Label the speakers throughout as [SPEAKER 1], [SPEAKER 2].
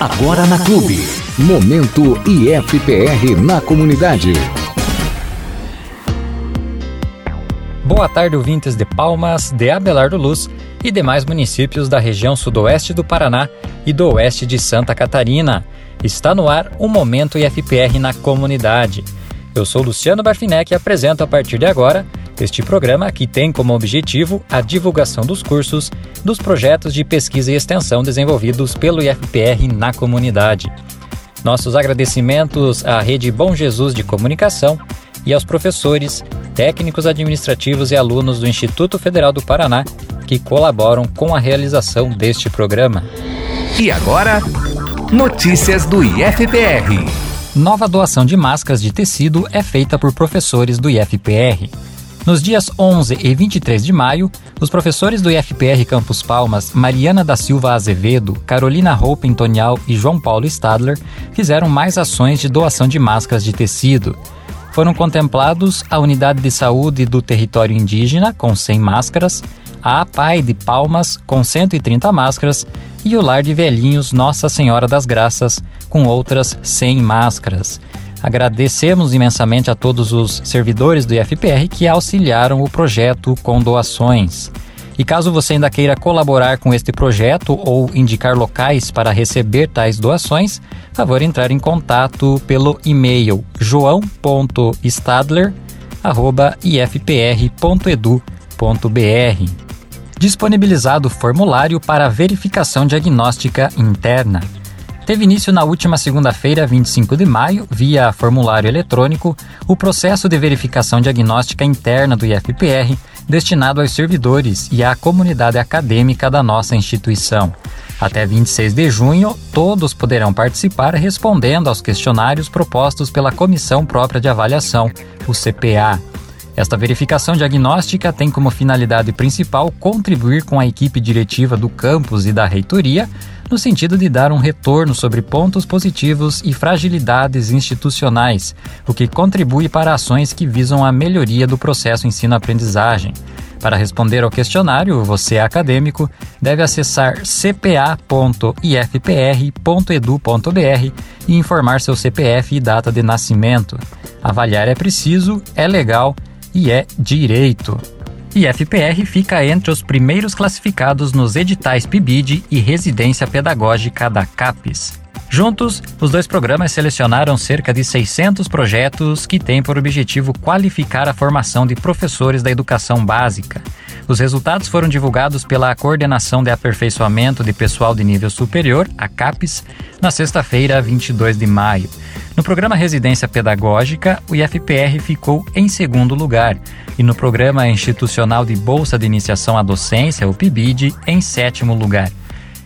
[SPEAKER 1] Agora na Clube. Momento IFPR na comunidade.
[SPEAKER 2] Boa tarde, ouvintes de Palmas, de Abelardo Luz e demais municípios da região sudoeste do Paraná e do oeste de Santa Catarina. Está no ar o Momento IFPR na comunidade. Eu sou Luciano Barfinec e apresento a partir de agora este programa que tem como objetivo a divulgação dos cursos, dos projetos de pesquisa e extensão desenvolvidos pelo IFPR na comunidade. Nossos agradecimentos à Rede Bom Jesus de Comunicação e aos professores, técnicos administrativos e alunos do Instituto Federal do Paraná que colaboram com a realização deste programa.
[SPEAKER 1] E agora, notícias do IFPR.
[SPEAKER 2] Nova doação de máscaras de tecido é feita por professores do IFPR. Nos dias 11 e 23 de maio, os professores do IFPR Campus Palmas, Mariana da Silva Azevedo, Carolina Roupen Tonial e João Paulo Stadler, fizeram mais ações de doação de máscaras de tecido. Foram contemplados a Unidade de Saúde do Território Indígena, com 100 máscaras, a APAI de Palmas, com 130 máscaras, e o Lar de Velhinhos Nossa Senhora das Graças, com outras 100 máscaras. Agradecemos imensamente a todos os servidores do IFPR que auxiliaram o projeto com doações. E caso você ainda queira colaborar com este projeto ou indicar locais para receber tais doações, favor entrar em contato pelo e-mail joão.stadler@ifpr.edu.br. Disponibilizado formulário para verificação diagnóstica interna teve início na última segunda-feira, 25 de maio, via formulário eletrônico, o processo de verificação diagnóstica interna do IFPR, destinado aos servidores e à comunidade acadêmica da nossa instituição. Até 26 de junho, todos poderão participar respondendo aos questionários propostos pela Comissão Própria de Avaliação, o CPA. Esta verificação diagnóstica tem como finalidade principal contribuir com a equipe diretiva do campus e da reitoria no sentido de dar um retorno sobre pontos positivos e fragilidades institucionais, o que contribui para ações que visam a melhoria do processo ensino-aprendizagem. Para responder ao questionário, você acadêmico deve acessar cpa.ifpr.edu.br e informar seu CPF e data de nascimento. Avaliar é preciso, é legal e é direito. IFPR fica entre os primeiros classificados nos editais PIBID e Residência Pedagógica da CAPES. Juntos, os dois programas selecionaram cerca de 600 projetos que têm por objetivo qualificar a formação de professores da educação básica. Os resultados foram divulgados pela Coordenação de Aperfeiçoamento de Pessoal de Nível Superior, a CAPES, na sexta-feira, 22 de maio. No programa Residência Pedagógica, o IFPR ficou em segundo lugar e no Programa Institucional de Bolsa de Iniciação à Docência, o PIBID, em sétimo lugar.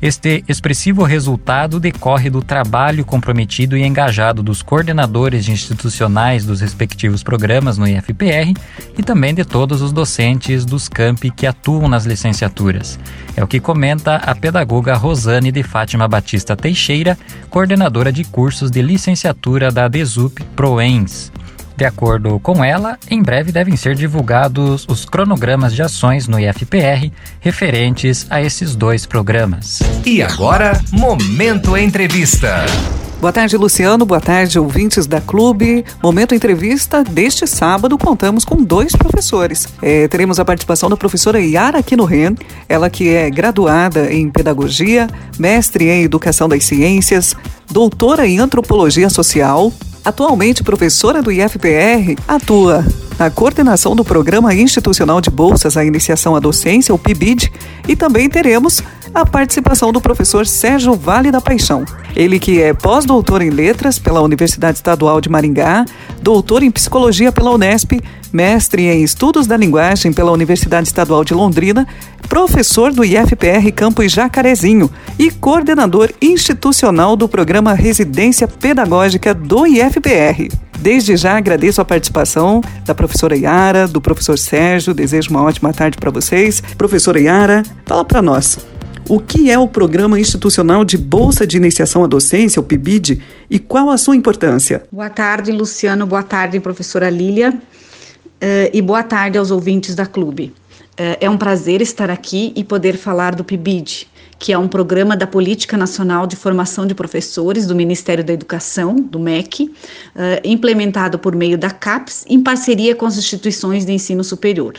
[SPEAKER 2] Este expressivo resultado decorre do trabalho comprometido e engajado dos coordenadores institucionais dos respectivos programas no IFPR e também de todos os docentes dos campi que atuam nas licenciaturas. É o que comenta a pedagoga Rosane de Fátima Batista Teixeira, coordenadora de cursos de licenciatura da DESUP Proens. De acordo com ela, em breve devem ser divulgados os cronogramas de ações no IFPR referentes a esses dois programas.
[SPEAKER 1] E agora, Momento Entrevista.
[SPEAKER 3] Boa tarde, Luciano. Boa tarde, ouvintes da Clube. Momento Entrevista. Deste sábado, contamos com dois professores. É, teremos a participação da professora Yara Ren, ela que é graduada em Pedagogia, mestre em Educação das Ciências, doutora em Antropologia Social, Atualmente professora do IFPR, atua na coordenação do Programa Institucional de Bolsas à Iniciação à Docência, o PIBID, e também teremos a participação do professor Sérgio Vale da Paixão. Ele que é pós-doutor em Letras pela Universidade Estadual de Maringá, doutor em Psicologia pela Unesp, mestre em Estudos da Linguagem pela Universidade Estadual de Londrina, professor do IFPR Campus Jacarezinho e coordenador institucional do programa Residência Pedagógica do IFPR. Desde já agradeço a participação da professora Yara, do professor Sérgio, desejo uma ótima tarde para vocês. Professora Yara, fala para nós. O que é o Programa Institucional de Bolsa de Iniciação à Docência, o PIBID, e qual a sua importância?
[SPEAKER 4] Boa tarde, Luciano. Boa tarde, professora Lília. Uh, e boa tarde aos ouvintes da Clube. Uh, é um prazer estar aqui e poder falar do PIBID, que é um programa da Política Nacional de Formação de Professores do Ministério da Educação, do MEC, uh, implementado por meio da CAPES, em parceria com as instituições de ensino superior.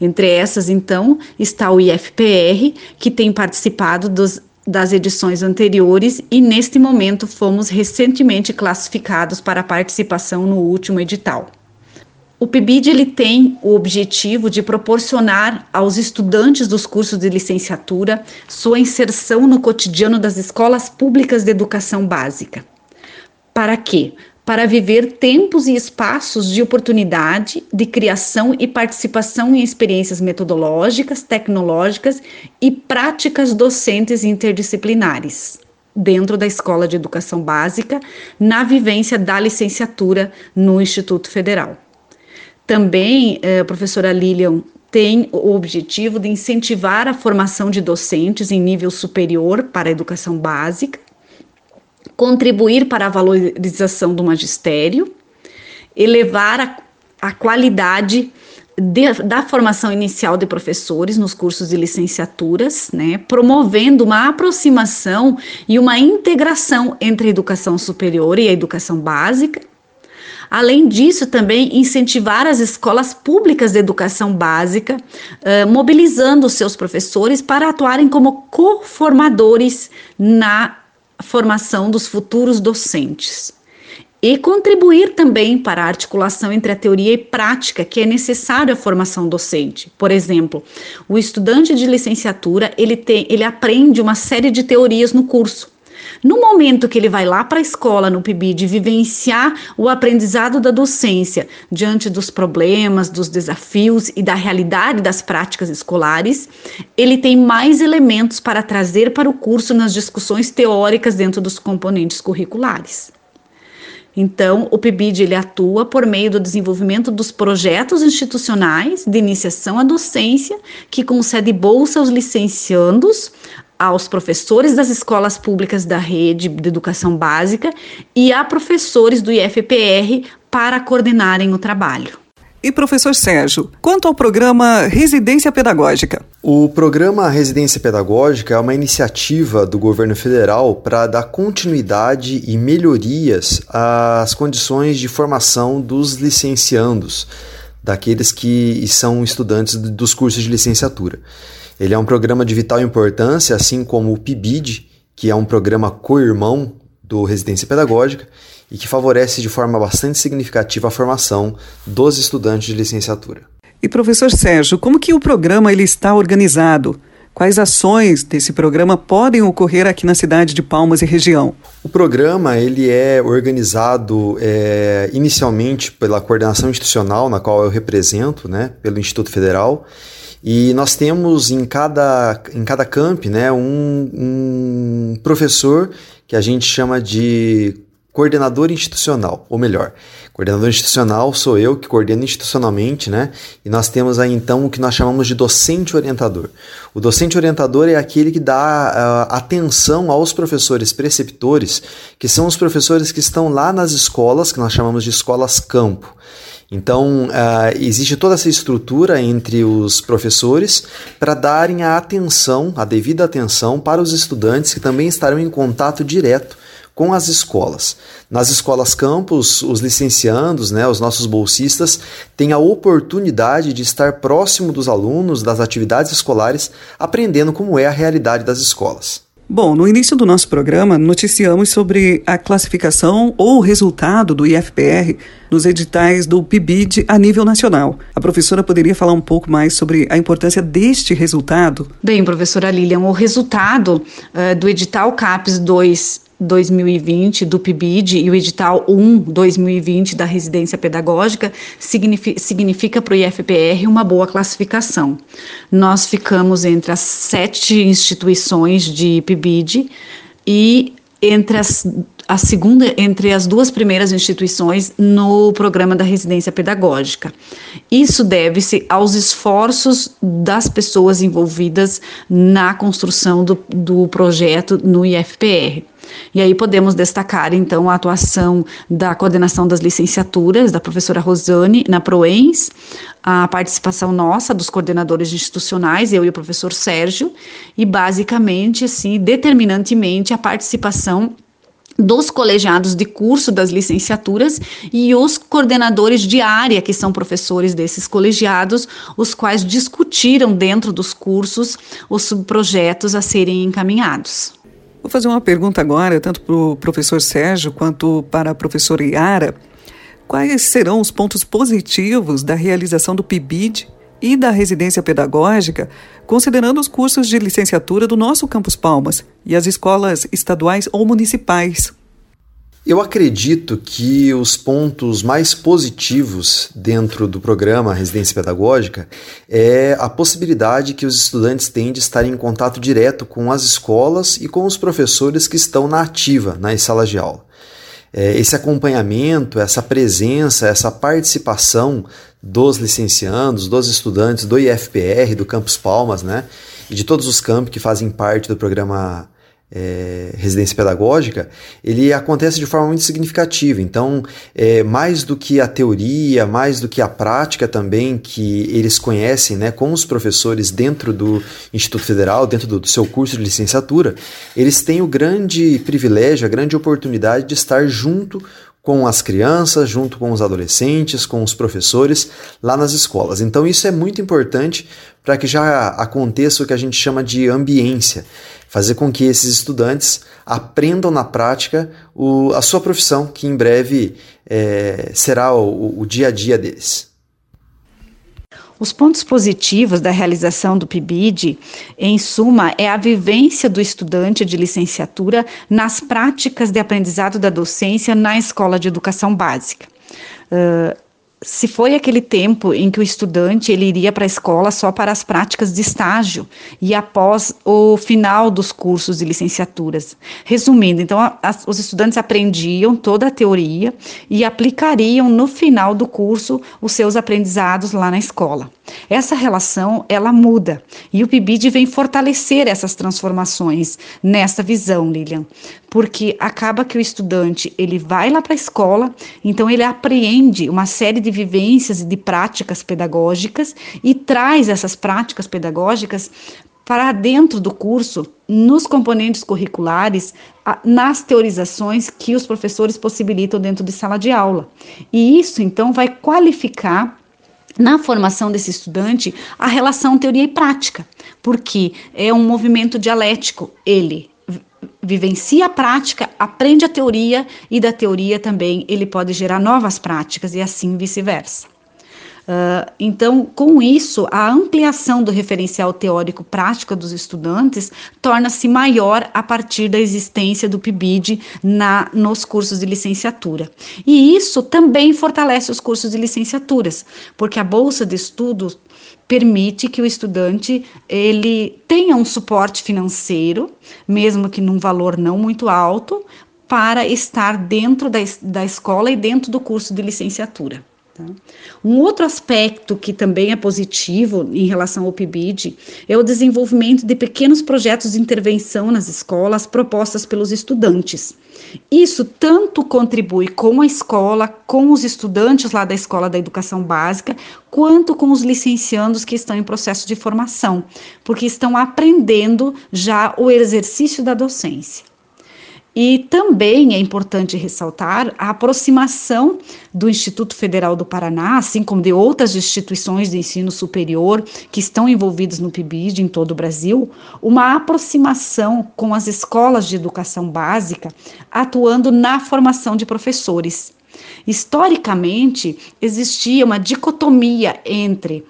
[SPEAKER 4] Entre essas, então, está o IFPR, que tem participado dos, das edições anteriores e, neste momento, fomos recentemente classificados para participação no último edital. O PIBID ele tem o objetivo de proporcionar aos estudantes dos cursos de licenciatura sua inserção no cotidiano das escolas públicas de educação básica. Para quê? Para viver tempos e espaços de oportunidade, de criação e participação em experiências metodológicas, tecnológicas e práticas docentes interdisciplinares dentro da Escola de Educação Básica, na vivência da licenciatura no Instituto Federal. Também, eh, a professora Lilian tem o objetivo de incentivar a formação de docentes em nível superior para a educação básica, contribuir para a valorização do magistério, elevar a, a qualidade de, da formação inicial de professores nos cursos de licenciaturas, né, promovendo uma aproximação e uma integração entre a educação superior e a educação básica. Além disso, também incentivar as escolas públicas de educação básica, uh, mobilizando seus professores para atuarem como co-formadores na formação dos futuros docentes. E contribuir também para a articulação entre a teoria e prática que é necessário à formação docente. Por exemplo, o estudante de licenciatura ele, tem, ele aprende uma série de teorias no curso no momento que ele vai lá para a escola, no PIBID, vivenciar o aprendizado da docência diante dos problemas, dos desafios e da realidade das práticas escolares, ele tem mais elementos para trazer para o curso nas discussões teóricas dentro dos componentes curriculares. Então, o PIBID ele atua por meio do desenvolvimento dos projetos institucionais de iniciação à docência, que concede bolsa aos licenciandos, aos professores das escolas públicas da rede de educação básica e a professores do IFPR para coordenarem o trabalho.
[SPEAKER 3] E professor Sérgio, quanto ao programa Residência Pedagógica?
[SPEAKER 5] O programa Residência Pedagógica é uma iniciativa do governo federal para dar continuidade e melhorias às condições de formação dos licenciandos, daqueles que são estudantes dos cursos de licenciatura. Ele é um programa de vital importância, assim como o PIBID, que é um programa co-irmão do Residência Pedagógica e que favorece de forma bastante significativa a formação dos estudantes de licenciatura.
[SPEAKER 3] E professor Sérgio, como que o programa ele está organizado? Quais ações desse programa podem ocorrer aqui na cidade de Palmas e região?
[SPEAKER 5] O programa ele é organizado é, inicialmente pela coordenação institucional, na qual eu represento, né, pelo Instituto Federal, e nós temos em cada, em cada camp né, um, um professor que a gente chama de coordenador institucional, ou melhor, coordenador institucional sou eu que coordeno institucionalmente, né? E nós temos aí então o que nós chamamos de docente orientador. O docente orientador é aquele que dá uh, atenção aos professores preceptores, que são os professores que estão lá nas escolas, que nós chamamos de escolas campo. Então, uh, existe toda essa estrutura entre os professores para darem a atenção, a devida atenção para os estudantes que também estarão em contato direto com as escolas. Nas escolas campus, os licenciandos, né, os nossos bolsistas, têm a oportunidade de estar próximo dos alunos, das atividades escolares, aprendendo como é a realidade das escolas.
[SPEAKER 3] Bom, no início do nosso programa, noticiamos sobre a classificação ou resultado do IFPR nos editais do PIBID a nível nacional. A professora poderia falar um pouco mais sobre a importância deste resultado?
[SPEAKER 4] Bem, professora Lilian, o resultado uh, do edital CAPES 2 2020 do PIBID e o edital 1 2020 da residência pedagógica significa, significa para o IFPR uma boa classificação. Nós ficamos entre as sete instituições de PIBID e entre as a segunda entre as duas primeiras instituições no programa da residência pedagógica. Isso deve-se aos esforços das pessoas envolvidas na construção do, do projeto no IFPR. E aí podemos destacar, então, a atuação da coordenação das licenciaturas, da professora Rosane, na PROENS, a participação nossa, dos coordenadores institucionais, eu e o professor Sérgio, e basicamente, assim, determinantemente, a participação dos colegiados de curso das licenciaturas e os coordenadores de área, que são professores desses colegiados, os quais discutiram dentro dos cursos os subprojetos a serem encaminhados.
[SPEAKER 3] Vou fazer uma pergunta agora, tanto para o professor Sérgio quanto para a professora Iara. Quais serão os pontos positivos da realização do PIBID e da residência pedagógica, considerando os cursos de licenciatura do nosso Campus Palmas e as escolas estaduais ou municipais?
[SPEAKER 5] Eu acredito que os pontos mais positivos dentro do programa Residência Pedagógica é a possibilidade que os estudantes têm de estar em contato direto com as escolas e com os professores que estão na ativa nas salas de aula. É, esse acompanhamento, essa presença, essa participação dos licenciandos, dos estudantes do IFPR, do Campus Palmas, né, e de todos os campos que fazem parte do programa é, residência pedagógica, ele acontece de forma muito significativa. Então, é, mais do que a teoria, mais do que a prática também que eles conhecem né, com os professores dentro do Instituto Federal, dentro do, do seu curso de licenciatura, eles têm o grande privilégio, a grande oportunidade de estar junto com as crianças, junto com os adolescentes, com os professores lá nas escolas. Então isso é muito importante para que já aconteça o que a gente chama de ambiência, fazer com que esses estudantes aprendam na prática o, a sua profissão, que em breve é, será o, o dia a dia deles.
[SPEAKER 4] Os pontos positivos da realização do PIBID, em suma, é a vivência do estudante de licenciatura nas práticas de aprendizado da docência na escola de educação básica. Uh, se foi aquele tempo em que o estudante ele iria para a escola só para as práticas de estágio e após o final dos cursos de licenciaturas. Resumindo, então a, a, os estudantes aprendiam toda a teoria e aplicariam no final do curso os seus aprendizados lá na escola. Essa relação ela muda e o PIBID vem fortalecer essas transformações nessa visão, Lilian, porque acaba que o estudante ele vai lá para a escola, então ele apreende uma série de vivências e de práticas pedagógicas e traz essas práticas pedagógicas para dentro do curso, nos componentes curriculares, nas teorizações que os professores possibilitam dentro de sala de aula. E isso, então, vai qualificar na formação desse estudante a relação teoria e prática, porque é um movimento dialético. Ele vivencia a prática, aprende a teoria e da teoria também ele pode gerar novas práticas e assim vice-versa. Uh, então, com isso, a ampliação do referencial teórico prático dos estudantes torna-se maior a partir da existência do PIBID na, nos cursos de licenciatura. E isso também fortalece os cursos de licenciaturas, porque a bolsa de estudos permite que o estudante ele tenha um suporte financeiro, mesmo que num valor não muito alto, para estar dentro da, da escola e dentro do curso de licenciatura. Tá? Um outro aspecto que também é positivo em relação ao PIBID é o desenvolvimento de pequenos projetos de intervenção nas escolas propostas pelos estudantes. Isso tanto contribui com a escola, com os estudantes lá da escola da educação básica, quanto com os licenciandos que estão em processo de formação, porque estão aprendendo já o exercício da docência. E também é importante ressaltar a aproximação do Instituto Federal do Paraná, assim como de outras instituições de ensino superior que estão envolvidas no PIBID em todo o Brasil, uma aproximação com as escolas de educação básica, atuando na formação de professores. Historicamente, existia uma dicotomia entre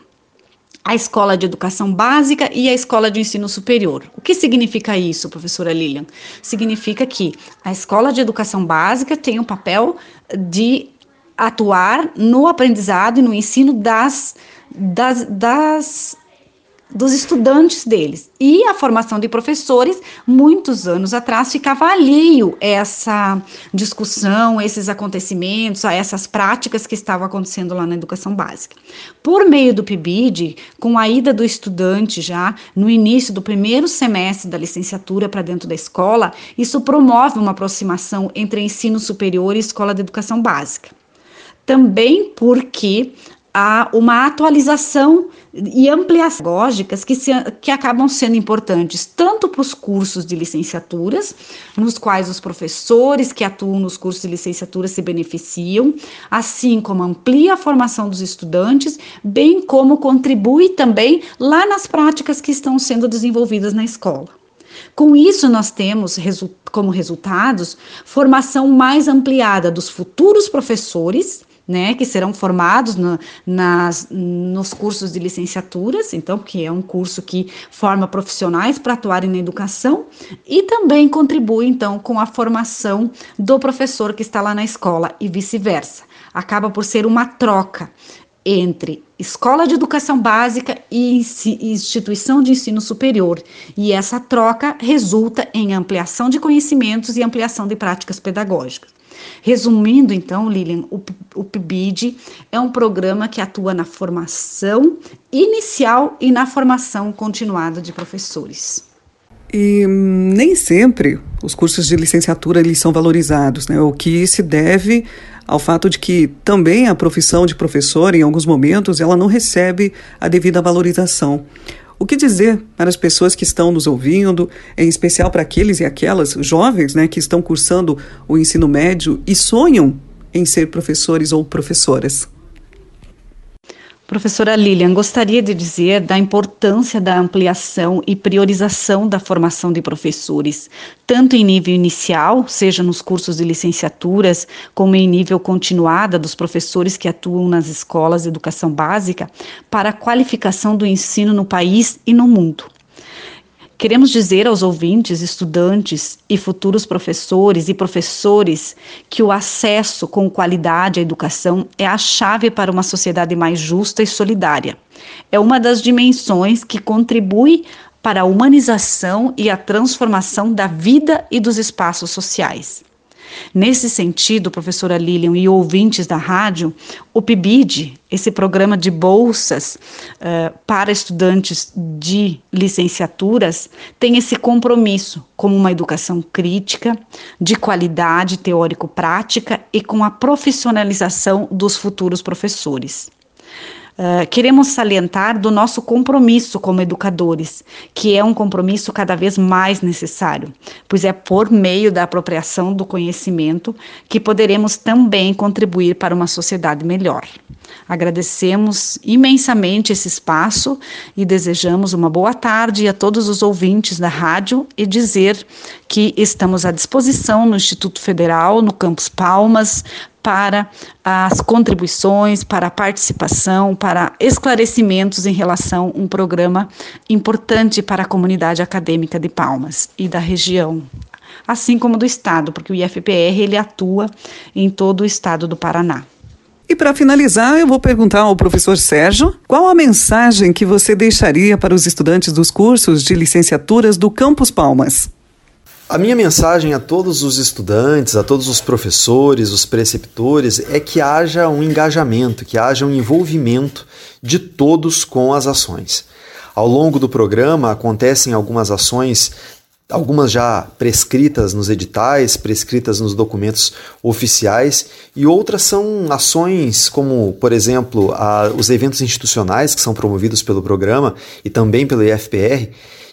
[SPEAKER 4] a escola de educação básica e a escola de ensino superior. O que significa isso, professora Lilian? Significa que a escola de educação básica tem o papel de atuar no aprendizado e no ensino das, das, das dos estudantes deles. E a formação de professores, muitos anos atrás, ficava alheio essa discussão, esses acontecimentos, a essas práticas que estavam acontecendo lá na educação básica. Por meio do PIBID, com a ida do estudante já no início do primeiro semestre da licenciatura para dentro da escola, isso promove uma aproximação entre ensino superior e escola de educação básica. Também porque há uma atualização e ampliações lógicas que, se, que acabam sendo importantes tanto para os cursos de licenciaturas, nos quais os professores que atuam nos cursos de licenciatura se beneficiam, assim como amplia a formação dos estudantes, bem como contribui também lá nas práticas que estão sendo desenvolvidas na escola. Com isso, nós temos como resultados formação mais ampliada dos futuros professores né, que serão formados no, nas, nos cursos de licenciaturas, então, que é um curso que forma profissionais para atuarem na educação e também contribui, então, com a formação do professor que está lá na escola e vice-versa. Acaba por ser uma troca entre escola de educação básica e instituição de ensino superior. E essa troca resulta em ampliação de conhecimentos e ampliação de práticas pedagógicas. Resumindo, então, Lilian, o, PIBID é um programa que atua na formação inicial e na formação continuada de professores.
[SPEAKER 3] E nem sempre os cursos de licenciatura eles são valorizados, né? O que se deve ao fato de que também a profissão de professor, em alguns momentos, ela não recebe a devida valorização. O que dizer para as pessoas que estão nos ouvindo, em especial para aqueles e aquelas jovens né, que estão cursando o ensino médio e sonham em ser professores ou professoras?
[SPEAKER 4] Professora Lilian, gostaria de dizer da importância da ampliação e priorização da formação de professores, tanto em nível inicial, seja nos cursos de licenciaturas, como em nível continuada dos professores que atuam nas escolas de educação básica, para a qualificação do ensino no país e no mundo. Queremos dizer aos ouvintes, estudantes e futuros professores e professores que o acesso com qualidade à educação é a chave para uma sociedade mais justa e solidária. É uma das dimensões que contribui para a humanização e a transformação da vida e dos espaços sociais. Nesse sentido, professora Lilian e ouvintes da rádio, o PIBID, esse programa de bolsas uh, para estudantes de licenciaturas, tem esse compromisso com uma educação crítica, de qualidade teórico-prática e com a profissionalização dos futuros professores. Uh, queremos salientar do nosso compromisso como educadores, que é um compromisso cada vez mais necessário, pois é por meio da apropriação do conhecimento que poderemos também contribuir para uma sociedade melhor. Agradecemos imensamente esse espaço e desejamos uma boa tarde a todos os ouvintes da rádio e dizer que estamos à disposição no Instituto Federal, no Campus Palmas, para as contribuições, para a participação, para esclarecimentos em relação a um programa importante para a comunidade acadêmica de Palmas e da região, assim como do estado, porque o IFPR ele atua em todo o estado do Paraná.
[SPEAKER 3] E para finalizar, eu vou perguntar ao professor Sérgio qual a mensagem que você deixaria para os estudantes dos cursos de licenciaturas do Campus Palmas.
[SPEAKER 5] A minha mensagem a todos os estudantes, a todos os professores, os preceptores, é que haja um engajamento, que haja um envolvimento de todos com as ações. Ao longo do programa acontecem algumas ações, algumas já prescritas nos editais, prescritas nos documentos oficiais, e outras são ações como, por exemplo, a, os eventos institucionais que são promovidos pelo programa e também pelo IFPR,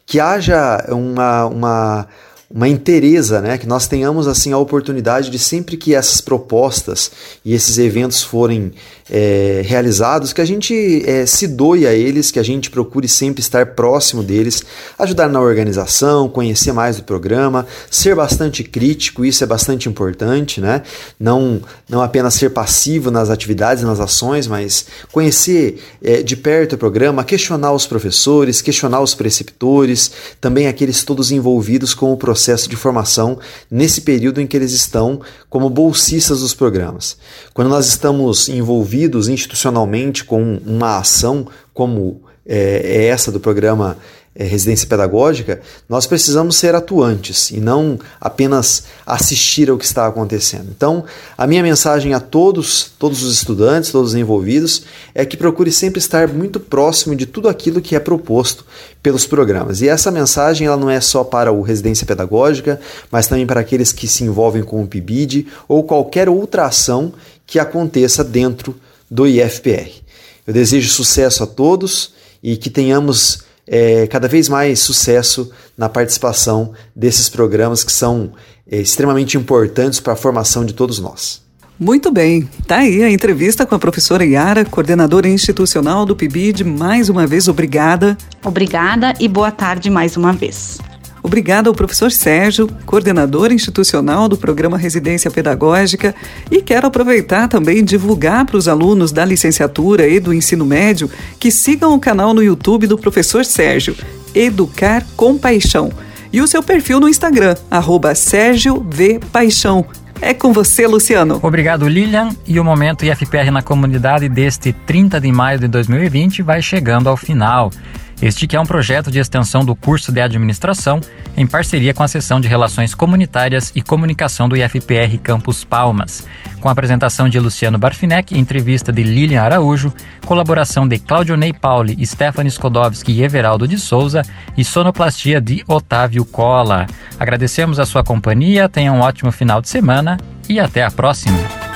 [SPEAKER 5] que haja uma, uma uma interesa, né, que nós tenhamos assim a oportunidade de sempre que essas propostas e esses eventos forem é, realizados, que a gente é, se doe a eles, que a gente procure sempre estar próximo deles, ajudar na organização, conhecer mais do programa, ser bastante crítico, isso é bastante importante, né? Não, não apenas ser passivo nas atividades, nas ações, mas conhecer é, de perto o programa, questionar os professores, questionar os preceptores, também aqueles todos envolvidos com o processo de formação nesse período em que eles estão como bolsistas dos programas. Quando nós estamos envolvidos institucionalmente com uma ação como é, é essa do programa residência pedagógica, nós precisamos ser atuantes e não apenas assistir ao que está acontecendo. Então, a minha mensagem a todos, todos os estudantes, todos os envolvidos, é que procure sempre estar muito próximo de tudo aquilo que é proposto pelos programas. E essa mensagem ela não é só para o residência pedagógica, mas também para aqueles que se envolvem com o PIBID ou qualquer outra ação que aconteça dentro do IFPR. Eu desejo sucesso a todos e que tenhamos é, cada vez mais sucesso na participação desses programas que são é, extremamente importantes para a formação de todos nós.
[SPEAKER 3] Muito bem, tá aí a entrevista com a professora Yara, coordenadora institucional do PIBID. Mais uma vez, obrigada.
[SPEAKER 4] Obrigada e boa tarde mais uma vez.
[SPEAKER 3] Obrigada ao professor Sérgio, coordenador institucional do programa Residência Pedagógica, e quero aproveitar também divulgar para os alunos da licenciatura e do ensino médio que sigam o canal no YouTube do professor Sérgio, Educar com Paixão, e o seu perfil no Instagram, arroba Sérgio V Paixão. É com você, Luciano.
[SPEAKER 2] Obrigado, Lilian. E o Momento IFPR na comunidade deste 30 de maio de 2020 vai chegando ao final. Este que é um projeto de extensão do curso de administração em parceria com a seção de Relações Comunitárias e Comunicação do IFPR Campus Palmas, com a apresentação de Luciano Barfinec, entrevista de Lilian Araújo, colaboração de Claudio Ney Pauli, Stephanie Skodowski e Everaldo de Souza e sonoplastia de Otávio Cola. Agradecemos a sua companhia, tenha um ótimo final de semana e até a próxima.